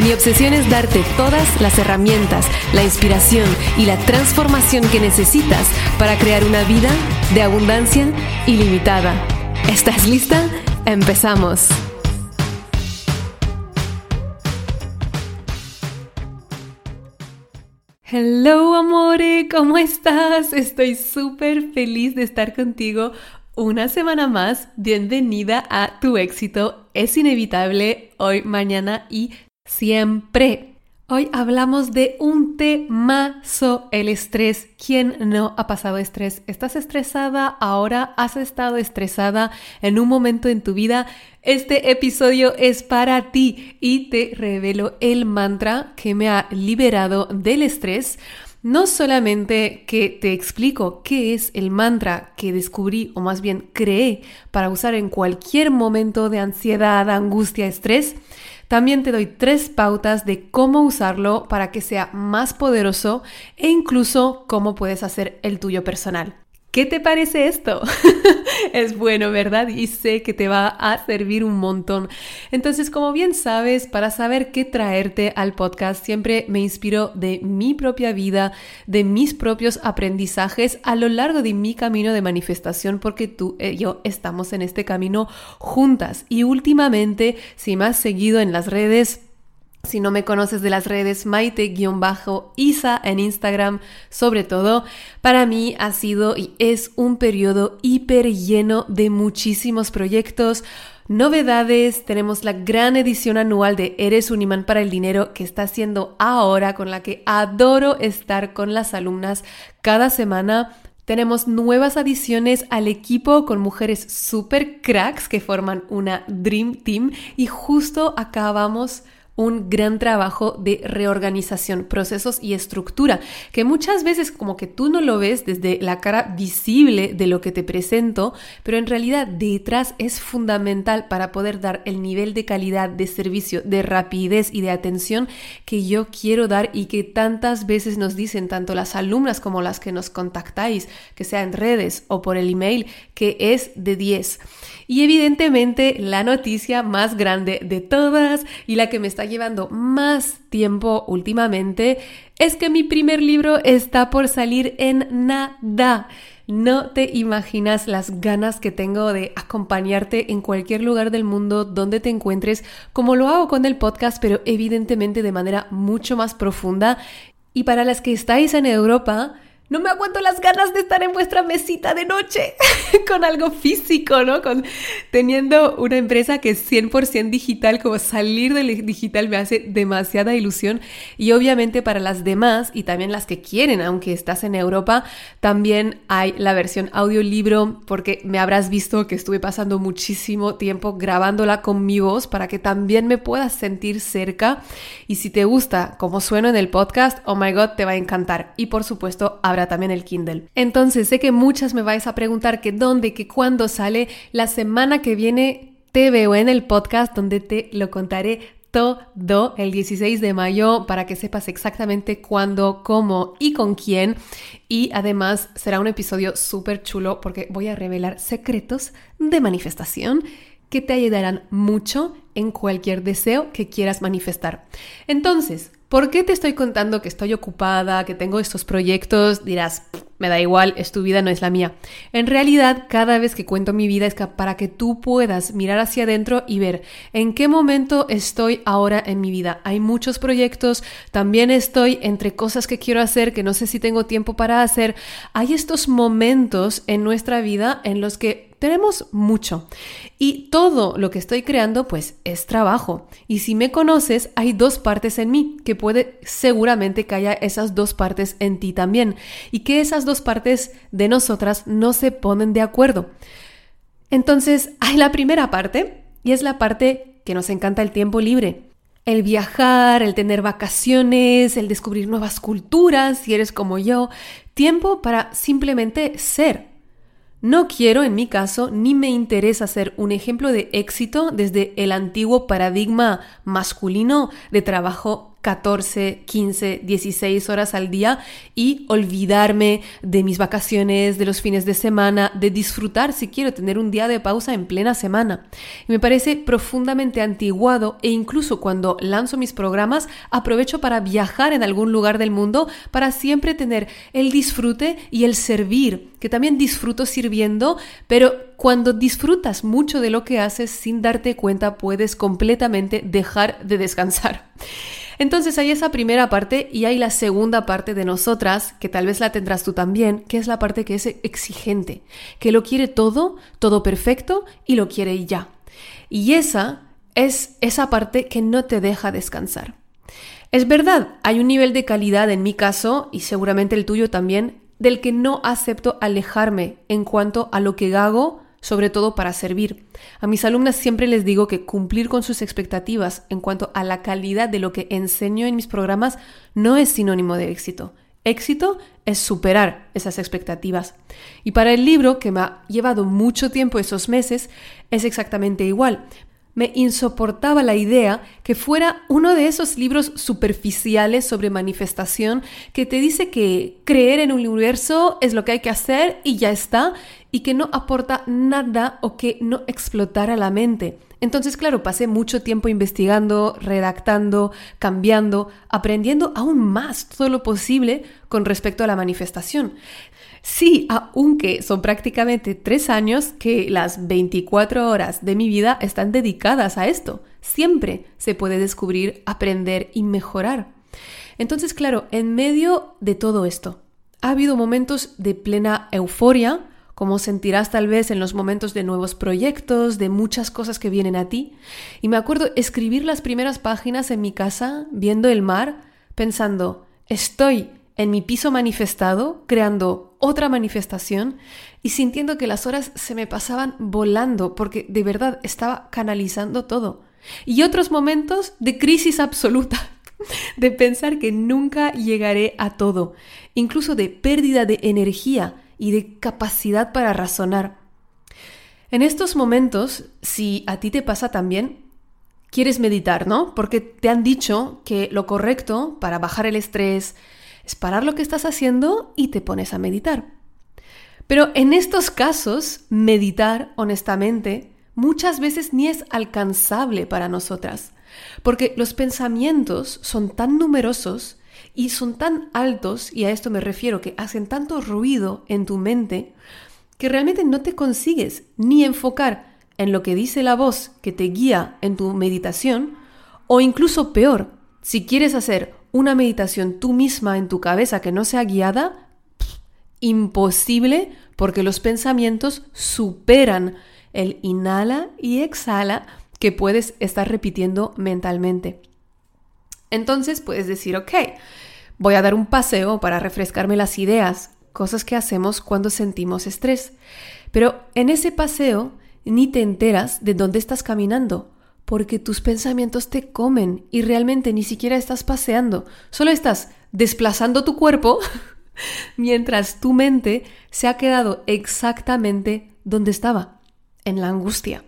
Mi obsesión es darte todas las herramientas, la inspiración y la transformación que necesitas para crear una vida de abundancia ilimitada. ¿Estás lista? Empezamos. Hello amore, ¿cómo estás? Estoy súper feliz de estar contigo una semana más. Bienvenida a Tu éxito. Es inevitable hoy, mañana y siempre. Hoy hablamos de un temazo, el estrés. ¿Quién no ha pasado estrés? ¿Estás estresada? ¿Ahora has estado estresada en un momento en tu vida? Este episodio es para ti y te revelo el mantra que me ha liberado del estrés. No solamente que te explico qué es el mantra que descubrí o más bien creé para usar en cualquier momento de ansiedad, angustia, estrés, también te doy tres pautas de cómo usarlo para que sea más poderoso e incluso cómo puedes hacer el tuyo personal. ¿Qué te parece esto? es bueno, ¿verdad? Y sé que te va a servir un montón. Entonces, como bien sabes, para saber qué traerte al podcast, siempre me inspiro de mi propia vida, de mis propios aprendizajes a lo largo de mi camino de manifestación, porque tú y yo estamos en este camino juntas. Y últimamente, si me has seguido en las redes, si no me conoces de las redes, Maite-Isa en Instagram, sobre todo, para mí ha sido y es un periodo hiper lleno de muchísimos proyectos, novedades. Tenemos la gran edición anual de Eres un imán para el dinero que está haciendo ahora, con la que adoro estar con las alumnas cada semana. Tenemos nuevas adiciones al equipo con mujeres super cracks que forman una Dream Team y justo acabamos un gran trabajo de reorganización, procesos y estructura, que muchas veces como que tú no lo ves desde la cara visible de lo que te presento, pero en realidad detrás es fundamental para poder dar el nivel de calidad de servicio, de rapidez y de atención que yo quiero dar y que tantas veces nos dicen tanto las alumnas como las que nos contactáis, que sea en redes o por el email, que es de 10. Y evidentemente la noticia más grande de todas y la que me está llevando más tiempo últimamente es que mi primer libro está por salir en nada. No te imaginas las ganas que tengo de acompañarte en cualquier lugar del mundo donde te encuentres, como lo hago con el podcast, pero evidentemente de manera mucho más profunda. Y para las que estáis en Europa, no me aguanto las ganas de estar en vuestra mesita de noche. Con algo físico, ¿no? Con teniendo una empresa que es 100% digital, como salir del digital me hace demasiada ilusión. Y obviamente para las demás y también las que quieren, aunque estás en Europa, también hay la versión audiolibro porque me habrás visto que estuve pasando muchísimo tiempo grabándola con mi voz para que también me puedas sentir cerca. Y si te gusta cómo sueno en el podcast, oh my god, te va a encantar. Y por supuesto también el Kindle. Entonces, sé que muchas me vais a preguntar que dónde, que cuándo sale. La semana que viene te veo en el podcast donde te lo contaré todo el 16 de mayo para que sepas exactamente cuándo, cómo y con quién. Y además será un episodio súper chulo porque voy a revelar secretos de manifestación que te ayudarán mucho en cualquier deseo que quieras manifestar. Entonces, ¿Por qué te estoy contando que estoy ocupada, que tengo estos proyectos? Dirás, me da igual, es tu vida, no es la mía. En realidad, cada vez que cuento mi vida es para que tú puedas mirar hacia adentro y ver en qué momento estoy ahora en mi vida. Hay muchos proyectos, también estoy entre cosas que quiero hacer que no sé si tengo tiempo para hacer. Hay estos momentos en nuestra vida en los que tenemos mucho. Y todo lo que estoy creando, pues es trabajo. Y si me conoces, hay dos partes en mí, que puede seguramente que haya esas dos partes en ti también. Y que esas dos partes de nosotras no se ponen de acuerdo. Entonces, hay la primera parte, y es la parte que nos encanta el tiempo libre. el viajar, el tener vacaciones, el descubrir nuevas culturas, si eres como yo, tiempo para simplemente ser. No quiero, en mi caso, ni me interesa ser un ejemplo de éxito desde el antiguo paradigma masculino de trabajo 14, 15, 16 horas al día y olvidarme de mis vacaciones, de los fines de semana, de disfrutar si quiero tener un día de pausa en plena semana. Y me parece profundamente antiguado e incluso cuando lanzo mis programas aprovecho para viajar en algún lugar del mundo para siempre tener el disfrute y el servir, que también disfruto sirviendo, pero cuando disfrutas mucho de lo que haces sin darte cuenta puedes completamente dejar de descansar. Entonces hay esa primera parte y hay la segunda parte de nosotras, que tal vez la tendrás tú también, que es la parte que es exigente, que lo quiere todo, todo perfecto y lo quiere ya. Y esa es esa parte que no te deja descansar. Es verdad, hay un nivel de calidad en mi caso, y seguramente el tuyo también, del que no acepto alejarme en cuanto a lo que hago sobre todo para servir. A mis alumnas siempre les digo que cumplir con sus expectativas en cuanto a la calidad de lo que enseño en mis programas no es sinónimo de éxito. Éxito es superar esas expectativas. Y para el libro, que me ha llevado mucho tiempo esos meses, es exactamente igual me insoportaba la idea que fuera uno de esos libros superficiales sobre manifestación que te dice que creer en un universo es lo que hay que hacer y ya está, y que no aporta nada o que no explotara la mente. Entonces, claro, pasé mucho tiempo investigando, redactando, cambiando, aprendiendo aún más todo lo posible con respecto a la manifestación. Sí, aunque son prácticamente tres años que las 24 horas de mi vida están dedicadas a esto. Siempre se puede descubrir, aprender y mejorar. Entonces, claro, en medio de todo esto, ha habido momentos de plena euforia, como sentirás tal vez en los momentos de nuevos proyectos, de muchas cosas que vienen a ti. Y me acuerdo escribir las primeras páginas en mi casa, viendo el mar, pensando, estoy en mi piso manifestado, creando otra manifestación y sintiendo que las horas se me pasaban volando porque de verdad estaba canalizando todo. Y otros momentos de crisis absoluta, de pensar que nunca llegaré a todo, incluso de pérdida de energía y de capacidad para razonar. En estos momentos, si a ti te pasa también, quieres meditar, ¿no? Porque te han dicho que lo correcto para bajar el estrés, es parar lo que estás haciendo y te pones a meditar. Pero en estos casos, meditar, honestamente, muchas veces ni es alcanzable para nosotras, porque los pensamientos son tan numerosos y son tan altos, y a esto me refiero que hacen tanto ruido en tu mente, que realmente no te consigues ni enfocar en lo que dice la voz que te guía en tu meditación, o incluso peor, si quieres hacer una meditación tú misma en tu cabeza que no sea guiada, imposible porque los pensamientos superan el inhala y exhala que puedes estar repitiendo mentalmente. Entonces puedes decir, ok, voy a dar un paseo para refrescarme las ideas, cosas que hacemos cuando sentimos estrés. Pero en ese paseo ni te enteras de dónde estás caminando porque tus pensamientos te comen y realmente ni siquiera estás paseando, solo estás desplazando tu cuerpo mientras tu mente se ha quedado exactamente donde estaba, en la angustia.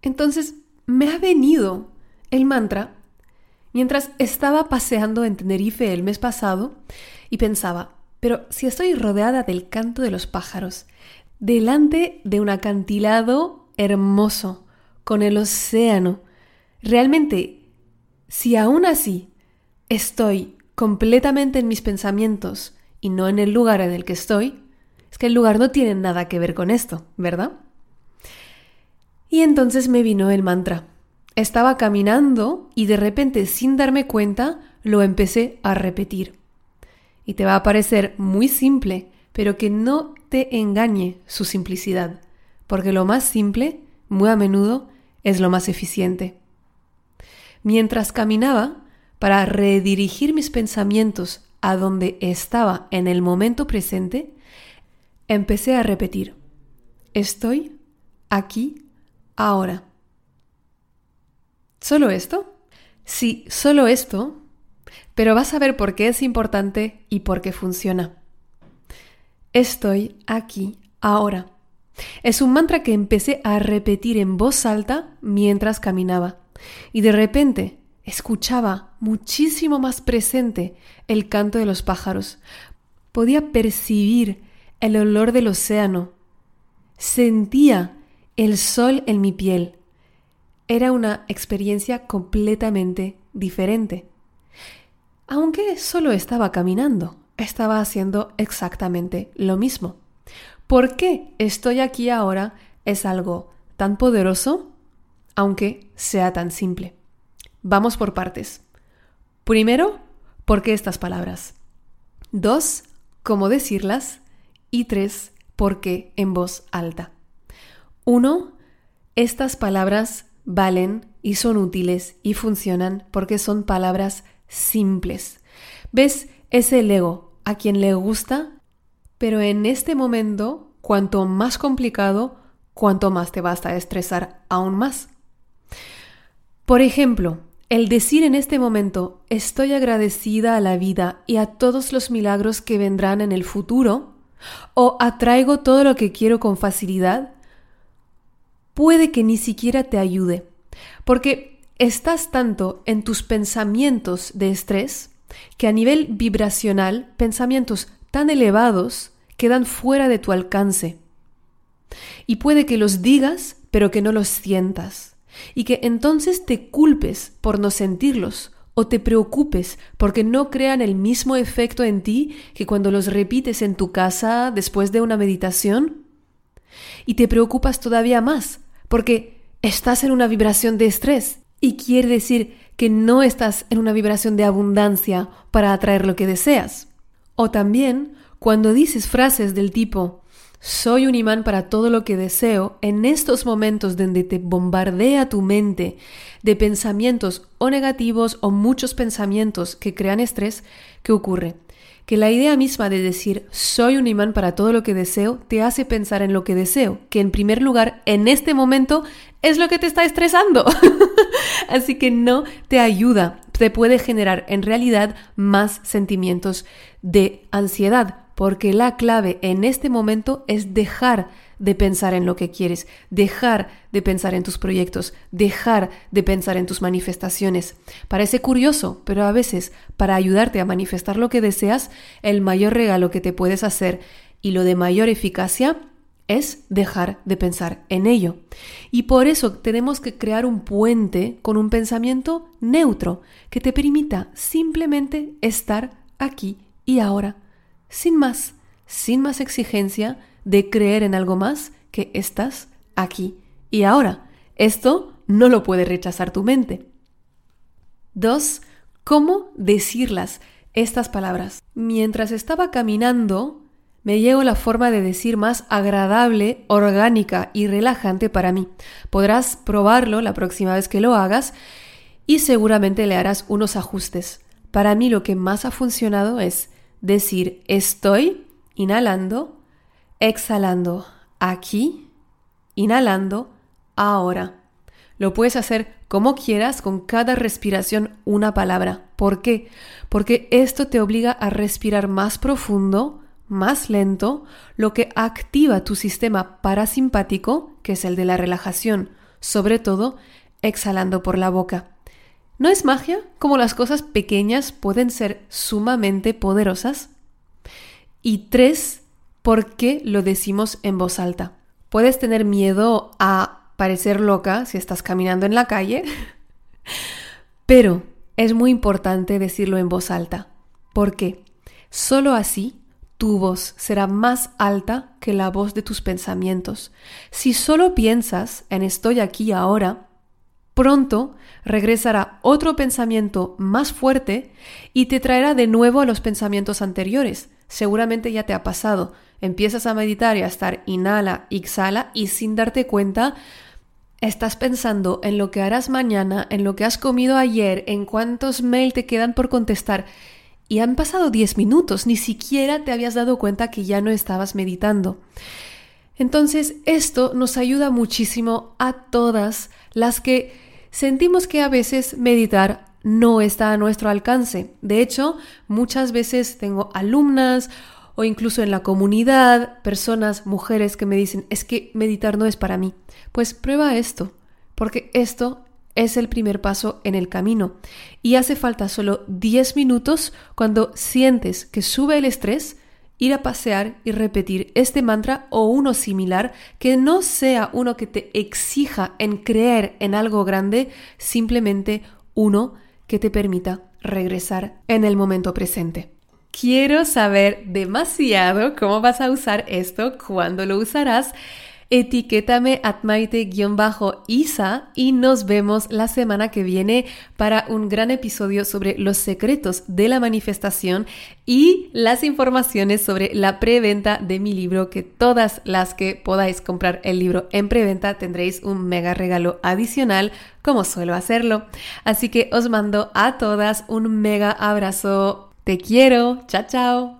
Entonces me ha venido el mantra mientras estaba paseando en Tenerife el mes pasado y pensaba, pero si estoy rodeada del canto de los pájaros, delante de un acantilado hermoso, con el océano, Realmente, si aún así estoy completamente en mis pensamientos y no en el lugar en el que estoy, es que el lugar no tiene nada que ver con esto, ¿verdad? Y entonces me vino el mantra. Estaba caminando y de repente, sin darme cuenta, lo empecé a repetir. Y te va a parecer muy simple, pero que no te engañe su simplicidad, porque lo más simple, muy a menudo, es lo más eficiente. Mientras caminaba, para redirigir mis pensamientos a donde estaba en el momento presente, empecé a repetir, estoy aquí ahora. ¿Solo esto? Sí, solo esto, pero vas a ver por qué es importante y por qué funciona. Estoy aquí ahora. Es un mantra que empecé a repetir en voz alta mientras caminaba y de repente escuchaba muchísimo más presente el canto de los pájaros. Podía percibir el olor del océano. Sentía el sol en mi piel. Era una experiencia completamente diferente. Aunque solo estaba caminando, estaba haciendo exactamente lo mismo. ¿Por qué estoy aquí ahora es algo tan poderoso, aunque sea tan simple? Vamos por partes. Primero, ¿por qué estas palabras? Dos, ¿cómo decirlas? Y tres, ¿por qué en voz alta? Uno, estas palabras valen y son útiles y funcionan porque son palabras simples. ¿Ves? Es el ego a quien le gusta, pero en este momento, cuanto más complicado, cuanto más te basta estresar aún más. Por ejemplo, el decir en este momento estoy agradecida a la vida y a todos los milagros que vendrán en el futuro, o atraigo todo lo que quiero con facilidad, puede que ni siquiera te ayude, porque estás tanto en tus pensamientos de estrés que a nivel vibracional, pensamientos tan elevados quedan fuera de tu alcance. Y puede que los digas, pero que no los sientas y que entonces te culpes por no sentirlos o te preocupes porque no crean el mismo efecto en ti que cuando los repites en tu casa después de una meditación. Y te preocupas todavía más porque estás en una vibración de estrés y quiere decir que no estás en una vibración de abundancia para atraer lo que deseas. O también cuando dices frases del tipo soy un imán para todo lo que deseo en estos momentos donde te bombardea tu mente de pensamientos o negativos o muchos pensamientos que crean estrés, ¿qué ocurre? Que la idea misma de decir soy un imán para todo lo que deseo te hace pensar en lo que deseo, que en primer lugar en este momento es lo que te está estresando. Así que no te ayuda, te puede generar en realidad más sentimientos de ansiedad porque la clave en este momento es dejar de pensar en lo que quieres, dejar de pensar en tus proyectos, dejar de pensar en tus manifestaciones. Parece curioso, pero a veces para ayudarte a manifestar lo que deseas, el mayor regalo que te puedes hacer y lo de mayor eficacia es dejar de pensar en ello. Y por eso tenemos que crear un puente con un pensamiento neutro que te permita simplemente estar aquí y ahora sin más, sin más exigencia de creer en algo más que estás aquí y ahora. Esto no lo puede rechazar tu mente. Dos, ¿cómo decirlas estas palabras? Mientras estaba caminando, me llegó la forma de decir más agradable, orgánica y relajante para mí. Podrás probarlo la próxima vez que lo hagas y seguramente le harás unos ajustes. Para mí lo que más ha funcionado es decir estoy, inhalando, exhalando aquí, inhalando, ahora. Lo puedes hacer como quieras con cada respiración una palabra. ¿Por qué? Porque esto te obliga a respirar más profundo, más lento, lo que activa tu sistema parasimpático, que es el de la relajación, sobre todo exhalando por la boca. ¿No es magia como las cosas pequeñas pueden ser sumamente poderosas? Y tres, ¿por qué lo decimos en voz alta? Puedes tener miedo a parecer loca si estás caminando en la calle, pero es muy importante decirlo en voz alta. ¿Por qué? Solo así tu voz será más alta que la voz de tus pensamientos. Si solo piensas en estoy aquí ahora, Pronto regresará otro pensamiento más fuerte y te traerá de nuevo a los pensamientos anteriores. Seguramente ya te ha pasado. Empiezas a meditar y a estar inhala, exhala y sin darte cuenta estás pensando en lo que harás mañana, en lo que has comido ayer, en cuántos mails te quedan por contestar. Y han pasado 10 minutos, ni siquiera te habías dado cuenta que ya no estabas meditando. Entonces, esto nos ayuda muchísimo a todas las que sentimos que a veces meditar no está a nuestro alcance. De hecho, muchas veces tengo alumnas o incluso en la comunidad, personas, mujeres que me dicen, es que meditar no es para mí. Pues prueba esto, porque esto es el primer paso en el camino. Y hace falta solo 10 minutos cuando sientes que sube el estrés, ir a pasear y repetir este mantra o uno similar que no sea uno que te exija en creer en algo grande, simplemente uno que te permita regresar en el momento presente. Quiero saber demasiado cómo vas a usar esto, cuándo lo usarás etiquétame at maite-isa y nos vemos la semana que viene para un gran episodio sobre los secretos de la manifestación y las informaciones sobre la preventa de mi libro, que todas las que podáis comprar el libro en preventa tendréis un mega regalo adicional como suelo hacerlo. Así que os mando a todas un mega abrazo. Te quiero. Chao, chao.